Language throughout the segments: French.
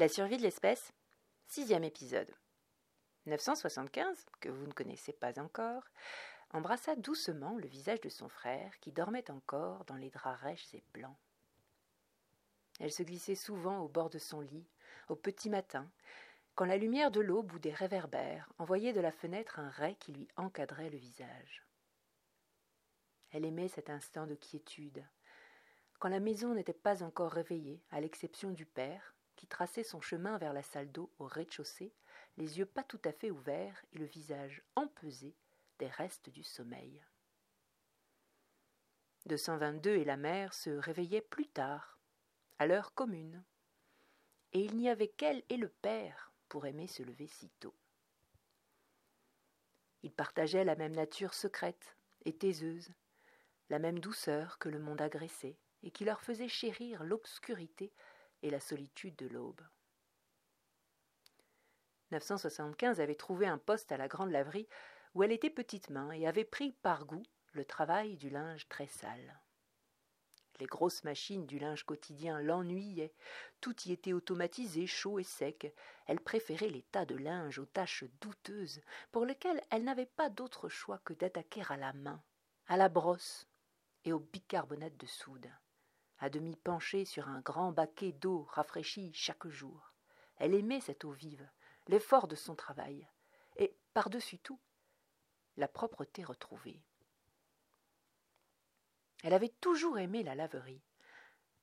La survie de l'espèce, sixième épisode. 975, que vous ne connaissez pas encore, embrassa doucement le visage de son frère qui dormait encore dans les draps rêches et blancs. Elle se glissait souvent au bord de son lit, au petit matin, quand la lumière de l'aube ou des réverbères envoyait de la fenêtre un ray qui lui encadrait le visage. Elle aimait cet instant de quiétude, quand la maison n'était pas encore réveillée, à l'exception du père, qui traçait son chemin vers la salle d'eau au rez-de-chaussée, les yeux pas tout à fait ouverts et le visage empesé des restes du sommeil. 222 et la mère se réveillaient plus tard, à l'heure commune, et il n'y avait qu'elle et le père pour aimer se lever si tôt. Ils partageaient la même nature secrète et taiseuse, la même douceur que le monde agressé, et qui leur faisait chérir l'obscurité et la solitude de l'aube. 975 avait trouvé un poste à la grande laverie où elle était petite main et avait pris par goût le travail du linge très sale. Les grosses machines du linge quotidien l'ennuyaient. Tout y était automatisé, chaud et sec. Elle préférait les tas de linge aux tâches douteuses, pour lesquelles elle n'avait pas d'autre choix que d'attaquer à la main, à la brosse et au bicarbonate de soude à demi penchée sur un grand baquet d'eau rafraîchie chaque jour. Elle aimait cette eau vive, l'effort de son travail, et, par-dessus tout, la propreté retrouvée. Elle avait toujours aimé la laverie.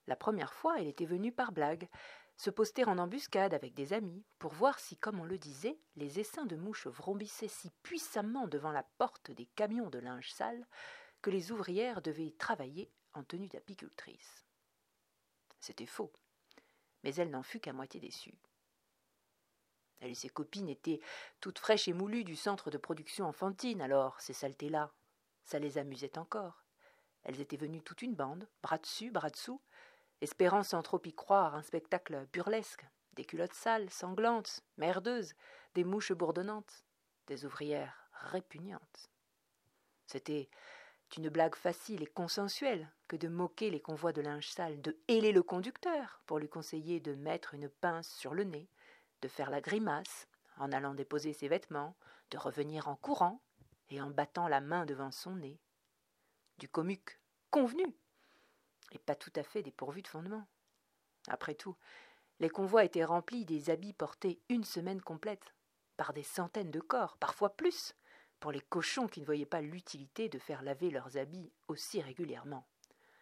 La première fois, elle était venue par blague, se poster en embuscade avec des amis, pour voir si, comme on le disait, les essaims de mouches vrombissaient si puissamment devant la porte des camions de linge sale que les ouvrières devaient travailler en tenue d'apicultrice. C'était faux. Mais elle n'en fut qu'à moitié déçue. Elle et ses copines étaient toutes fraîches et moulues du centre de production enfantine, alors ces saletés-là, ça les amusait encore. Elles étaient venues toute une bande, bras dessus, bras dessous, espérant sans trop y croire un spectacle burlesque, des culottes sales, sanglantes, merdeuses, des mouches bourdonnantes, des ouvrières répugnantes. C'était une blague facile et consensuelle que de moquer les convois de linge sale, de héler le conducteur pour lui conseiller de mettre une pince sur le nez, de faire la grimace en allant déposer ses vêtements, de revenir en courant et en battant la main devant son nez. Du comique convenu et pas tout à fait dépourvu de fondement. Après tout, les convois étaient remplis des habits portés une semaine complète, par des centaines de corps, parfois plus, pour les cochons qui ne voyaient pas l'utilité de faire laver leurs habits aussi régulièrement.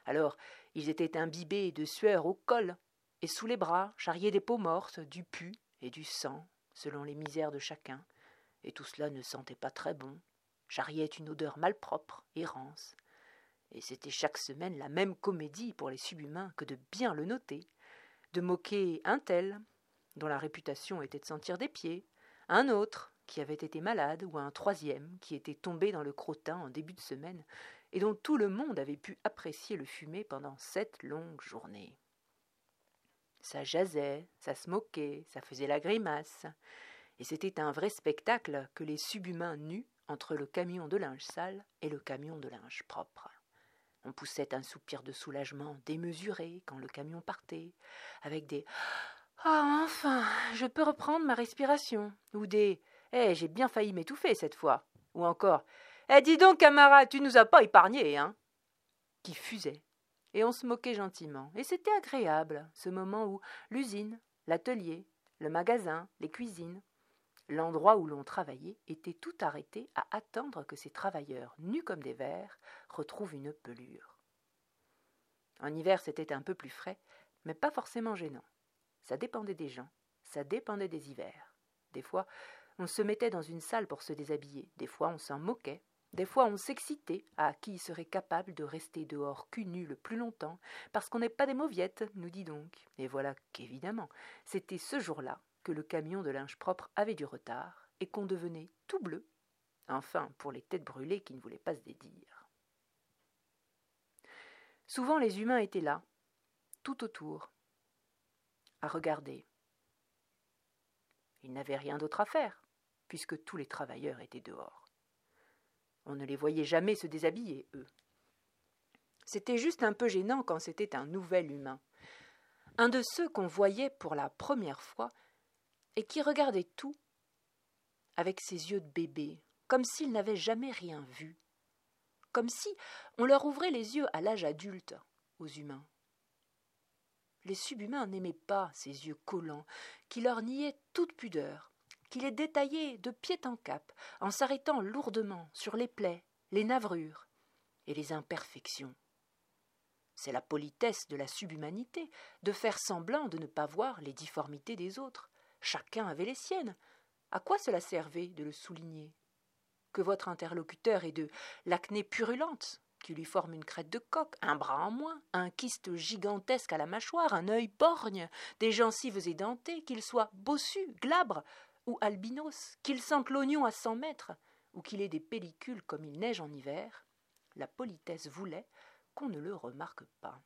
Alors ils étaient imbibés de sueur au col, et sous les bras charriaient des peaux mortes, du pu et du sang, selon les misères de chacun, et tout cela ne sentait pas très bon, charriait une odeur malpropre et rance. Et c'était chaque semaine la même comédie pour les subhumains que de bien le noter, de moquer un tel, dont la réputation était de sentir des pieds, un autre, qui avait été malade, ou un troisième qui était tombé dans le crottin en début de semaine, et dont tout le monde avait pu apprécier le fumet pendant sept longues journées. Ça jasait, ça se moquait, ça faisait la grimace, et c'était un vrai spectacle que les subhumains nus entre le camion de linge sale et le camion de linge propre. On poussait un soupir de soulagement démesuré quand le camion partait, avec des Ah, enfin, je peux reprendre ma respiration, ou des eh, j'ai bien failli m'étouffer cette fois. Ou encore Eh, dis donc, camarade, tu nous as pas épargnés, hein Qui fusait. Et on se moquait gentiment. Et c'était agréable, ce moment où l'usine, l'atelier, le magasin, les cuisines, l'endroit où l'on travaillait était tout arrêté à attendre que ces travailleurs, nus comme des vers, retrouvent une pelure. En hiver, c'était un peu plus frais, mais pas forcément gênant. Ça dépendait des gens, ça dépendait des hivers. Des fois, on se mettait dans une salle pour se déshabiller, des fois on s'en moquait, des fois on s'excitait à qui serait capable de rester dehors cul nu le plus longtemps, parce qu'on n'est pas des mauviettes, nous dit donc. Et voilà qu'évidemment, c'était ce jour-là que le camion de linge propre avait du retard, et qu'on devenait tout bleu, enfin pour les têtes brûlées qui ne voulaient pas se dédire. Souvent les humains étaient là, tout autour, à regarder. Ils n'avaient rien d'autre à faire puisque tous les travailleurs étaient dehors. On ne les voyait jamais se déshabiller, eux. C'était juste un peu gênant quand c'était un nouvel humain. un de ceux qu'on voyait pour la première fois et qui regardait tout avec ses yeux de bébé, comme s'il n'avait jamais rien vu, comme si on leur ouvrait les yeux à l'âge adulte aux humains. Les subhumains n'aimaient pas ces yeux collants, qui leur niaient toute pudeur, qui les détaillaient de pied en cap, en s'arrêtant lourdement sur les plaies, les navrures et les imperfections. C'est la politesse de la subhumanité de faire semblant de ne pas voir les difformités des autres. Chacun avait les siennes. À quoi cela servait de le souligner? Que votre interlocuteur ait de l'acné purulente, qui lui forme une crête de coq, un bras en moins, un kyste gigantesque à la mâchoire, un œil borgne, des gencives édentées, qu'il soit bossu, glabre ou albinos, qu'il sente l'oignon à cent mètres, ou qu'il ait des pellicules comme il neige en hiver, la politesse voulait qu'on ne le remarque pas.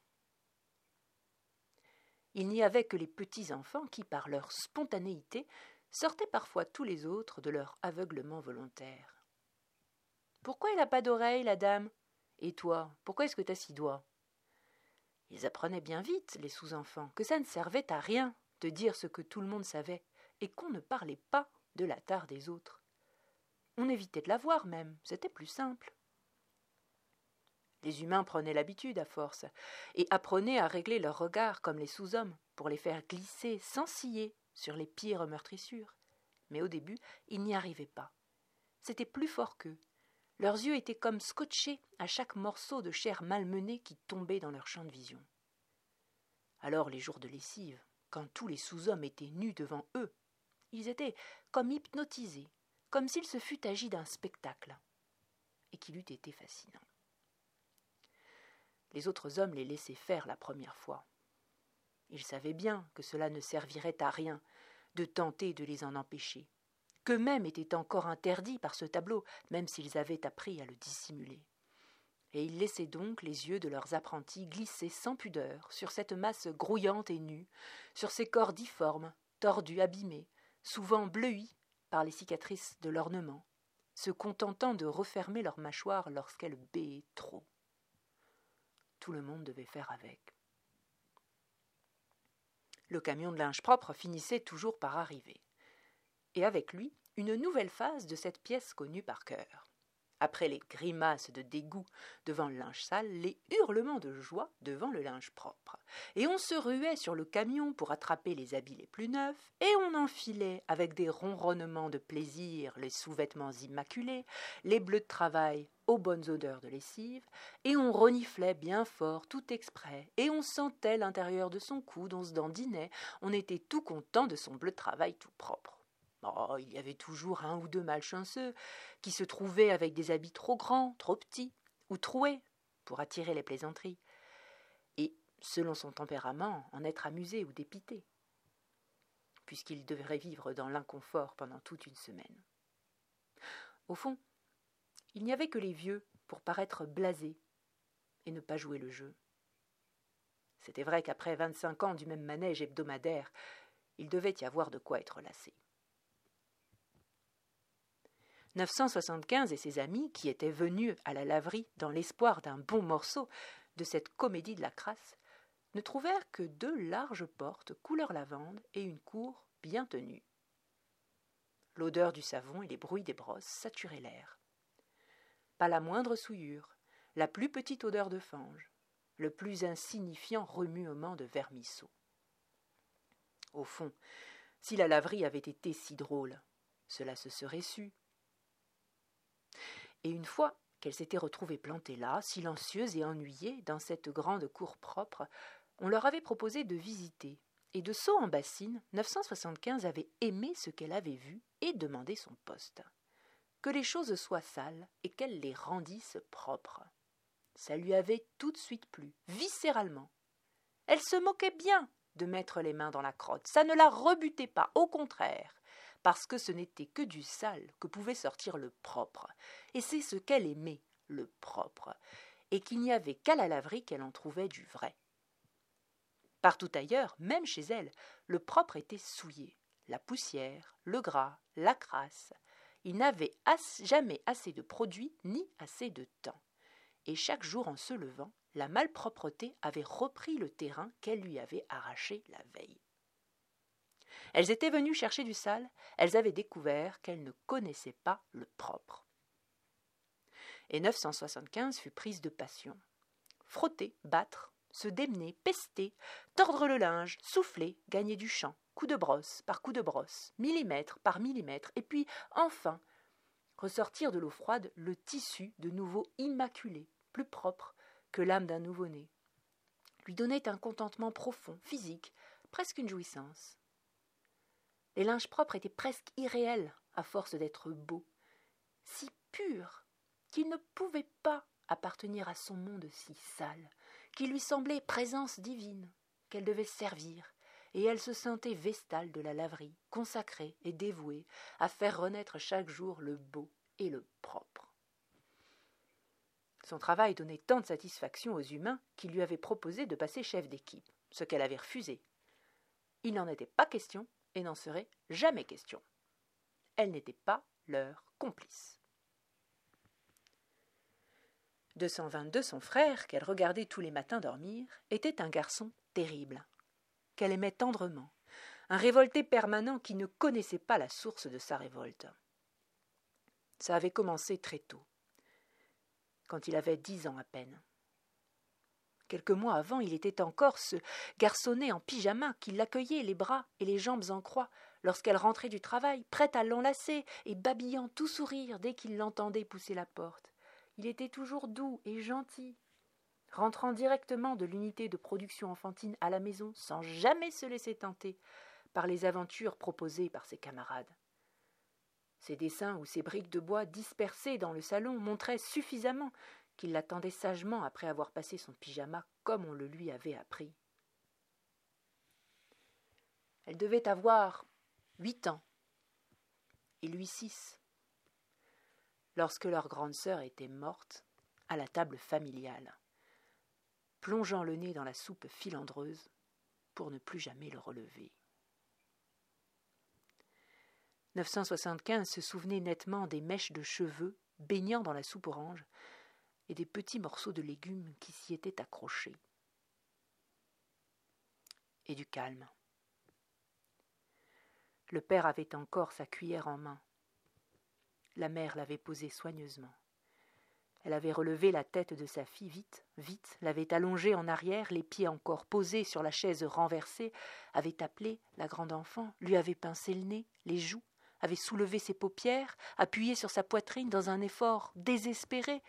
Il n'y avait que les petits enfants qui, par leur spontanéité, sortaient parfois tous les autres de leur aveuglement volontaire. Pourquoi il n'a pas d'oreille, la dame? Et toi, pourquoi est-ce que t'as six doigts? Ils apprenaient bien vite, les sous-enfants, que ça ne servait à rien de dire ce que tout le monde savait, et qu'on ne parlait pas de la tare des autres. On évitait de la voir même, c'était plus simple. Les humains prenaient l'habitude à force, et apprenaient à régler leurs regards comme les sous-hommes, pour les faire glisser sans scier sur les pires meurtrissures. Mais au début, ils n'y arrivaient pas. C'était plus fort qu'eux. Leurs yeux étaient comme scotchés à chaque morceau de chair malmenée qui tombait dans leur champ de vision. Alors les jours de lessive, quand tous les sous-hommes étaient nus devant eux, ils étaient comme hypnotisés, comme s'il se fût agi d'un spectacle, et qu'il eût été fascinant. Les autres hommes les laissaient faire la première fois. Ils savaient bien que cela ne servirait à rien de tenter de les en empêcher, qu'eux-mêmes étaient encore interdits par ce tableau, même s'ils avaient appris à le dissimuler. Et ils laissaient donc les yeux de leurs apprentis glisser sans pudeur sur cette masse grouillante et nue, sur ces corps difformes, tordus, abîmés, souvent bleuis par les cicatrices de l'ornement, se contentant de refermer leur mâchoire lorsqu'elle béait trop tout le monde devait faire avec. Le camion de linge propre finissait toujours par arriver, et avec lui une nouvelle phase de cette pièce connue par cœur. Après les grimaces de dégoût devant le linge sale, les hurlements de joie devant le linge propre. Et on se ruait sur le camion pour attraper les habits les plus neufs, et on enfilait avec des ronronnements de plaisir les sous-vêtements immaculés, les bleus de travail aux bonnes odeurs de lessive, et on reniflait bien fort tout exprès, et on sentait l'intérieur de son coude, on se dandinait, on était tout content de son bleu de travail tout propre. Oh, il y avait toujours un ou deux malchanceux qui se trouvaient avec des habits trop grands, trop petits, ou troués, pour attirer les plaisanteries, et, selon son tempérament, en être amusé ou dépité, puisqu'il devrait vivre dans l'inconfort pendant toute une semaine. Au fond, il n'y avait que les vieux pour paraître blasés et ne pas jouer le jeu. C'était vrai qu'après vingt-cinq ans du même manège hebdomadaire, il devait y avoir de quoi être lassé. 975 et ses amis, qui étaient venus à la laverie dans l'espoir d'un bon morceau de cette comédie de la crasse, ne trouvèrent que deux larges portes couleur lavande et une cour bien tenue. L'odeur du savon et les bruits des brosses saturaient l'air. Pas la moindre souillure, la plus petite odeur de fange, le plus insignifiant remuement de vermisseau. Au fond, si la laverie avait été si drôle, cela se serait su, et une fois qu'elle s'était retrouvée plantée là, silencieuse et ennuyée, dans cette grande cour propre, on leur avait proposé de visiter. Et de saut en bassine, 975 avait aimé ce qu'elle avait vu et demandé son poste. Que les choses soient sales et qu'elle les rendisse propres. Ça lui avait tout de suite plu, viscéralement. Elle se moquait bien de mettre les mains dans la crotte, ça ne la rebutait pas, au contraire parce que ce n'était que du sale que pouvait sortir le propre, et c'est ce qu'elle aimait, le propre, et qu'il n'y avait qu'à la laverie qu'elle en trouvait du vrai. Partout ailleurs, même chez elle, le propre était souillé, la poussière, le gras, la crasse. Il n'avait jamais assez de produits ni assez de temps. Et chaque jour en se levant, la malpropreté avait repris le terrain qu'elle lui avait arraché la veille. Elles étaient venues chercher du sale, elles avaient découvert qu'elles ne connaissaient pas le propre. Et 975 fut prise de passion. Frotter, battre, se démener, pester, tordre le linge, souffler, gagner du champ, coup de brosse par coup de brosse, millimètre par millimètre, et puis, enfin, ressortir de l'eau froide le tissu de nouveau immaculé, plus propre que l'âme d'un nouveau-né, lui donnait un contentement profond, physique, presque une jouissance. Les linges propres étaient presque irréels à force d'être beaux, si purs qu'ils ne pouvaient pas appartenir à son monde si sale, qui lui semblait présence divine, qu'elle devait servir, et elle se sentait vestale de la laverie, consacrée et dévouée à faire renaître chaque jour le beau et le propre. Son travail donnait tant de satisfaction aux humains qu'il lui avait proposé de passer chef d'équipe, ce qu'elle avait refusé. Il n'en était pas question et n'en serait jamais question. Elle n'était pas leur complice. 222, son frère, qu'elle regardait tous les matins dormir, était un garçon terrible, qu'elle aimait tendrement, un révolté permanent qui ne connaissait pas la source de sa révolte. Ça avait commencé très tôt, quand il avait dix ans à peine. Quelques mois avant, il était encore ce garçonnet en pyjama qui l'accueillait les bras et les jambes en croix lorsqu'elle rentrait du travail, prête à l'enlacer et babillant tout sourire dès qu'il l'entendait pousser la porte. Il était toujours doux et gentil, rentrant directement de l'unité de production enfantine à la maison sans jamais se laisser tenter par les aventures proposées par ses camarades. Ses dessins ou ses briques de bois dispersées dans le salon montraient suffisamment qu'il l'attendait sagement après avoir passé son pyjama comme on le lui avait appris. Elle devait avoir huit ans et lui six, lorsque leur grande sœur était morte à la table familiale, plongeant le nez dans la soupe filandreuse pour ne plus jamais le relever. 975 se souvenait nettement des mèches de cheveux baignant dans la soupe orange et des petits morceaux de légumes qui s'y étaient accrochés. Et du calme. Le père avait encore sa cuillère en main. La mère l'avait posée soigneusement. Elle avait relevé la tête de sa fille vite, vite, l'avait allongée en arrière, les pieds encore posés sur la chaise renversée, avait appelé la grande enfant, lui avait pincé le nez, les joues, avait soulevé ses paupières, appuyé sur sa poitrine dans un effort désespéré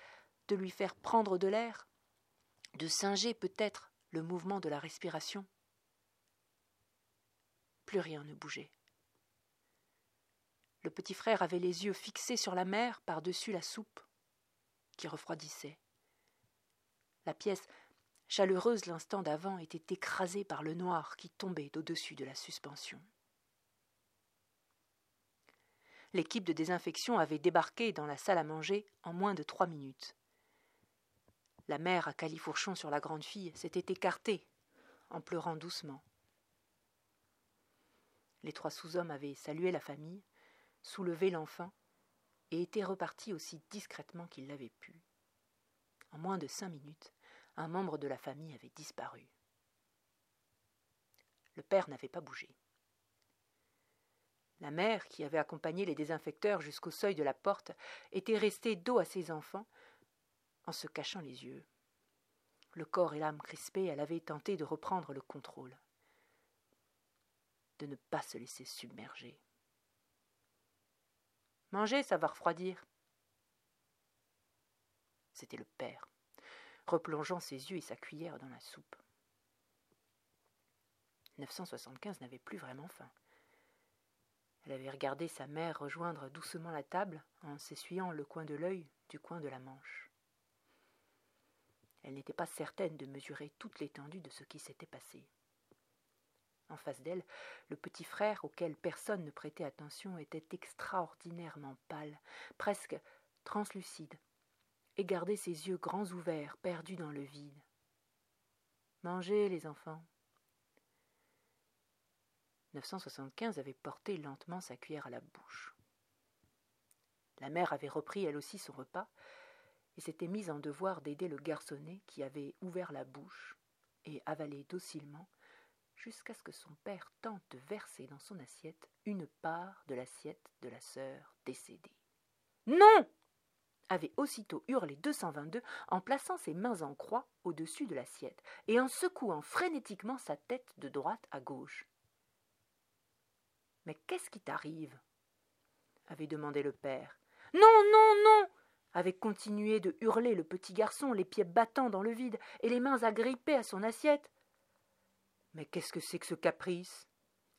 de lui faire prendre de l'air, de singer peut-être le mouvement de la respiration. Plus rien ne bougeait. Le petit frère avait les yeux fixés sur la mer par-dessus la soupe, qui refroidissait. La pièce, chaleureuse l'instant d'avant, était écrasée par le noir qui tombait au-dessus de la suspension. L'équipe de désinfection avait débarqué dans la salle à manger en moins de trois minutes. La mère à califourchon sur la grande fille s'était écartée, en pleurant doucement. Les trois sous-hommes avaient salué la famille, soulevé l'enfant, et étaient repartis aussi discrètement qu'ils l'avaient pu. En moins de cinq minutes, un membre de la famille avait disparu. Le père n'avait pas bougé. La mère, qui avait accompagné les désinfecteurs jusqu'au seuil de la porte, était restée dos à ses enfants, en se cachant les yeux. Le corps et l'âme crispés, elle avait tenté de reprendre le contrôle, de ne pas se laisser submerger. Manger, ça va refroidir. C'était le père, replongeant ses yeux et sa cuillère dans la soupe. 975 n'avait plus vraiment faim. Elle avait regardé sa mère rejoindre doucement la table en s'essuyant le coin de l'œil du coin de la manche. Elle n'était pas certaine de mesurer toute l'étendue de ce qui s'était passé. En face d'elle, le petit frère, auquel personne ne prêtait attention, était extraordinairement pâle, presque translucide, et gardait ses yeux grands ouverts, perdus dans le vide. Mangez, les enfants. 975 avait porté lentement sa cuillère à la bouche. La mère avait repris elle aussi son repas, s'était mise en devoir d'aider le garçonnet qui avait ouvert la bouche et avalé docilement jusqu'à ce que son père tente de verser dans son assiette une part de l'assiette de la sœur décédée. Non avait aussitôt hurlé 222 en plaçant ses mains en croix au-dessus de l'assiette et en secouant frénétiquement sa tête de droite à gauche. Mais qu'est-ce qui t'arrive? avait demandé le père. Non, non, non avait continué de hurler le petit garçon, les pieds battant dans le vide et les mains agrippées à son assiette. Mais qu'est-ce que c'est que ce caprice?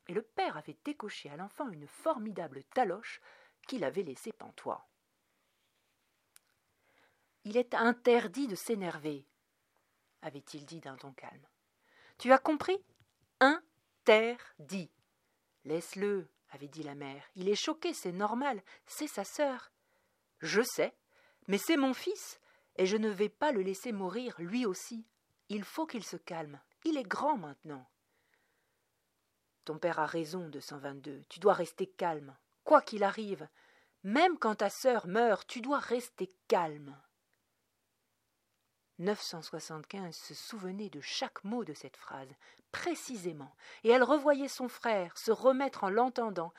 Et le père avait décoché à l'enfant une formidable taloche qu'il avait laissée pantois. Il est interdit de s'énerver, avait-il dit d'un ton calme. Tu as compris? Interdit. Laisse-le, avait dit la mère. Il est choqué, c'est normal, c'est sa sœur. Je sais, mais c'est mon fils, et je ne vais pas le laisser mourir, lui aussi. Il faut qu'il se calme. Il est grand maintenant. Ton père a raison de 122. Tu dois rester calme, quoi qu'il arrive. Même quand ta sœur meurt, tu dois rester calme. 975 se souvenait de chaque mot de cette phrase, précisément, et elle revoyait son frère se remettre en l'entendant,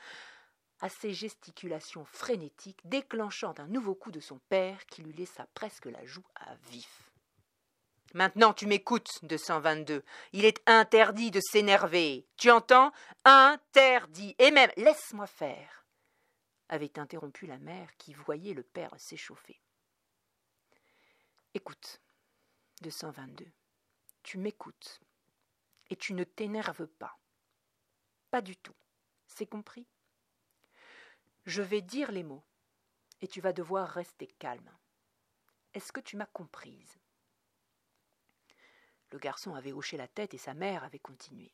à ses gesticulations frénétiques, déclenchant un nouveau coup de son père qui lui laissa presque la joue à vif. Maintenant tu m'écoutes, 222. Il est interdit de s'énerver. Tu entends? Interdit. Et même laisse-moi faire avait interrompu la mère qui voyait le père s'échauffer. Écoute, 222. Tu m'écoutes et tu ne t'énerves pas. Pas du tout. C'est compris? Je vais dire les mots et tu vas devoir rester calme. Est-ce que tu m'as comprise? Le garçon avait hoché la tête et sa mère avait continué.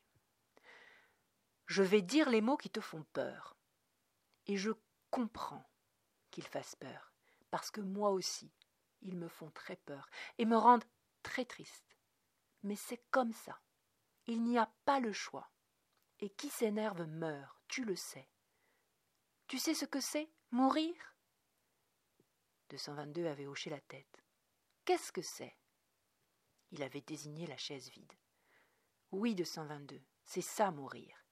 Je vais dire les mots qui te font peur. Et je comprends qu'ils fassent peur, parce que moi aussi, ils me font très peur et me rendent très triste. Mais c'est comme ça. Il n'y a pas le choix. Et qui s'énerve meurt, tu le sais. Tu sais ce que c'est, mourir? 222 avait hoché la tête. Qu'est-ce que c'est? Il avait désigné la chaise vide. Oui, 222, c'est ça mourir.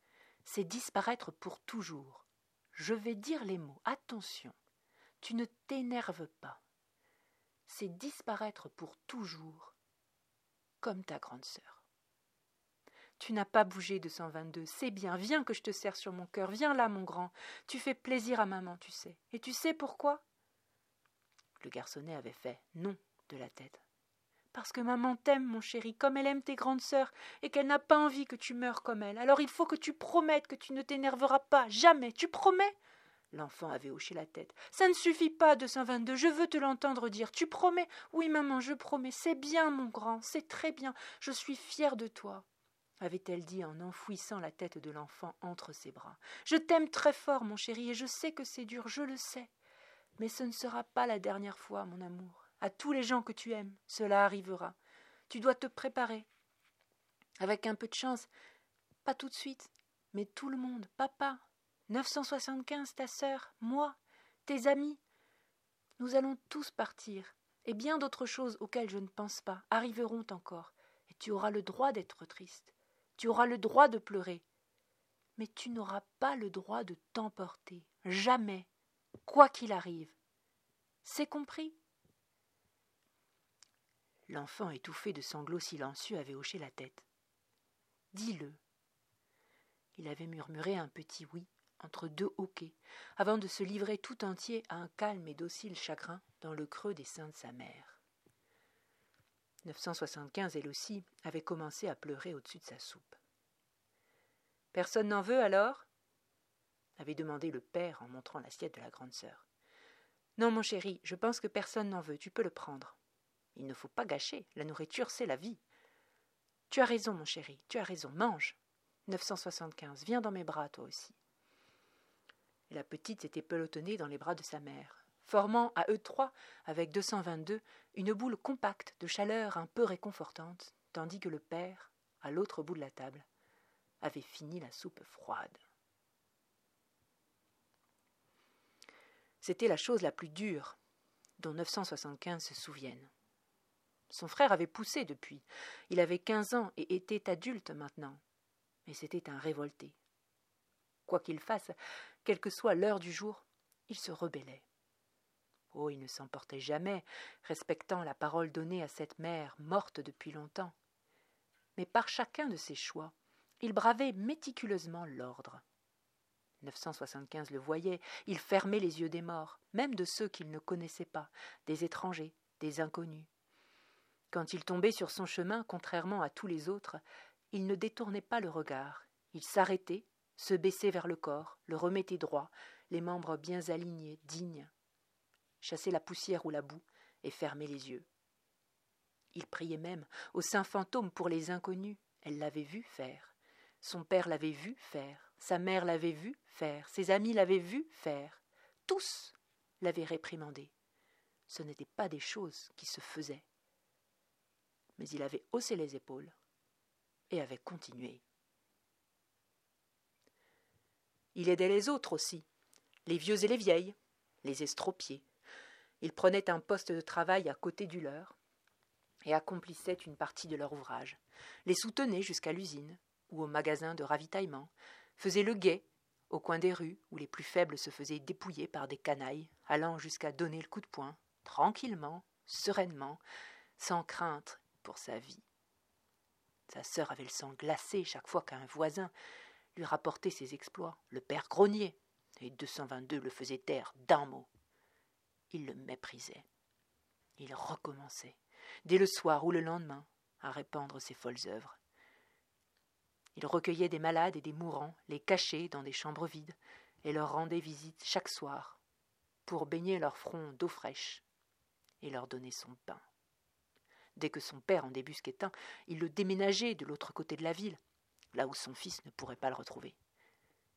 C'est disparaître pour toujours. Je vais dire les mots. Attention, tu ne t'énerves pas. C'est disparaître pour toujours comme ta grande sœur. Tu n'as pas bougé de 122, c'est bien, viens que je te serre sur mon cœur, viens là, mon grand. Tu fais plaisir à maman, tu sais. Et tu sais pourquoi? Le garçonnet avait fait non de la tête. Parce que maman t'aime, mon chéri, comme elle aime tes grandes sœurs, et qu'elle n'a pas envie que tu meurs comme elle. Alors il faut que tu promettes que tu ne t'énerveras pas, jamais. Tu promets? L'enfant avait hoché la tête. Ça ne suffit pas, 222, je veux te l'entendre dire. Tu promets? Oui, maman, je promets. C'est bien, mon grand, c'est très bien. Je suis fière de toi, avait-elle dit en enfouissant la tête de l'enfant entre ses bras. Je t'aime très fort, mon chéri, et je sais que c'est dur, je le sais. Mais ce ne sera pas la dernière fois, mon amour. À tous les gens que tu aimes, cela arrivera. Tu dois te préparer. Avec un peu de chance, pas tout de suite, mais tout le monde, papa, 975, ta sœur, moi, tes amis. Nous allons tous partir, et bien d'autres choses auxquelles je ne pense pas arriveront encore, et tu auras le droit d'être triste, tu auras le droit de pleurer, mais tu n'auras pas le droit de t'emporter, jamais, quoi qu'il arrive. C'est compris? L'enfant étouffé de sanglots silencieux avait hoché la tête. Dis-le. Il avait murmuré un petit oui, entre deux hoquets, avant de se livrer tout entier à un calme et docile chagrin dans le creux des seins de sa mère. 975, elle aussi, avait commencé à pleurer au-dessus de sa soupe. Personne n'en veut alors? avait demandé le père en montrant l'assiette de la grande sœur. Non, mon chéri, je pense que personne n'en veut, tu peux le prendre. Il ne faut pas gâcher, la nourriture, c'est la vie. Tu as raison, mon chéri, tu as raison, mange. 975, viens dans mes bras, toi aussi la petite s'était pelotonnée dans les bras de sa mère, formant à eux trois, avec 222, une boule compacte de chaleur un peu réconfortante, tandis que le père, à l'autre bout de la table, avait fini la soupe froide. C'était la chose la plus dure, dont 975 se souviennent. Son frère avait poussé depuis. Il avait quinze ans et était adulte maintenant. Mais c'était un révolté. Quoi qu'il fasse, quelle que soit l'heure du jour, il se rebellait. Oh, il ne s'emportait jamais, respectant la parole donnée à cette mère morte depuis longtemps. Mais par chacun de ses choix, il bravait méticuleusement l'ordre. 975 le voyait, il fermait les yeux des morts, même de ceux qu'il ne connaissait pas, des étrangers, des inconnus. Quand il tombait sur son chemin, contrairement à tous les autres, il ne détournait pas le regard, il s'arrêtait, se baissait vers le corps, le remettait droit, les membres bien alignés, dignes, chassait la poussière ou la boue et fermait les yeux. Il priait même au saint fantôme pour les inconnus, elle l'avait vu faire. Son père l'avait vu faire, sa mère l'avait vu faire, ses amis l'avaient vu faire. Tous l'avaient réprimandé. Ce n'étaient pas des choses qui se faisaient. Mais il avait haussé les épaules et avait continué. Il aidait les autres aussi, les vieux et les vieilles, les estropiés. Il prenait un poste de travail à côté du leur et accomplissait une partie de leur ouvrage, les soutenait jusqu'à l'usine, ou au magasin de ravitaillement, faisait le guet au coin des rues où les plus faibles se faisaient dépouiller par des canailles, allant jusqu'à donner le coup de poing, tranquillement, sereinement, sans crainte pour sa vie. Sa sœur avait le sang glacé chaque fois qu'un voisin lui rapportait ses exploits, le père grognier, et 222 le faisait taire d'un mot. Il le méprisait. Il recommençait, dès le soir ou le lendemain, à répandre ses folles œuvres. Il recueillait des malades et des mourants, les cachait dans des chambres vides, et leur rendait visite chaque soir, pour baigner leur front d'eau fraîche et leur donner son pain. Dès que son père en débusquait un, il le déménageait de l'autre côté de la ville, là où son fils ne pourrait pas le retrouver.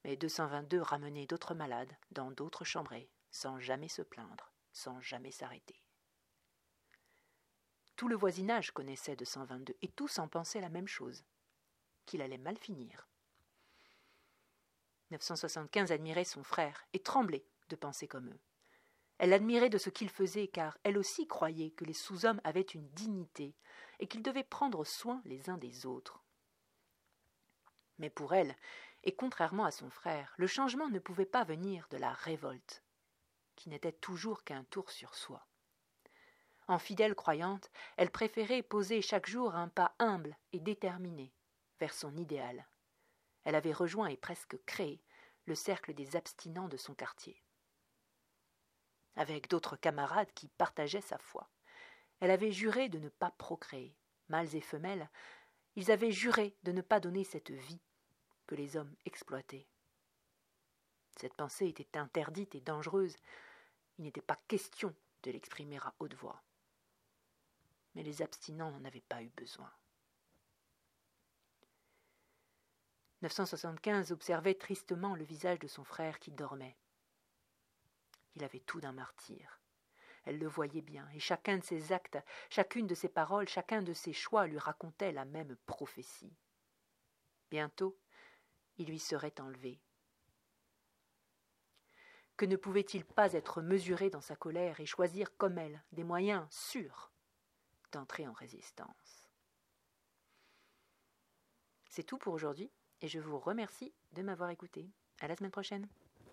Mais 222 ramenait d'autres malades dans d'autres chambrées, sans jamais se plaindre, sans jamais s'arrêter. Tout le voisinage connaissait 222 et tous en pensaient la même chose qu'il allait mal finir. 975 admirait son frère et tremblait de penser comme eux. Elle l'admirait de ce qu'il faisait car elle aussi croyait que les sous-hommes avaient une dignité et qu'ils devaient prendre soin les uns des autres. Mais pour elle, et contrairement à son frère, le changement ne pouvait pas venir de la révolte, qui n'était toujours qu'un tour sur soi. En fidèle croyante, elle préférait poser chaque jour un pas humble et déterminé, vers son idéal. Elle avait rejoint et presque créé le cercle des abstinents de son quartier. Avec d'autres camarades qui partageaient sa foi, elle avait juré de ne pas procréer. Mâles et femelles, ils avaient juré de ne pas donner cette vie que les hommes exploitaient. Cette pensée était interdite et dangereuse. Il n'était pas question de l'exprimer à haute voix. Mais les abstinents n'en avaient pas eu besoin. 975 observait tristement le visage de son frère qui dormait. Il avait tout d'un martyr. Elle le voyait bien, et chacun de ses actes, chacune de ses paroles, chacun de ses choix lui racontait la même prophétie. Bientôt, il lui serait enlevé. Que ne pouvait-il pas être mesuré dans sa colère et choisir comme elle des moyens sûrs d'entrer en résistance C'est tout pour aujourd'hui et je vous remercie de m'avoir écouté. À la semaine prochaine.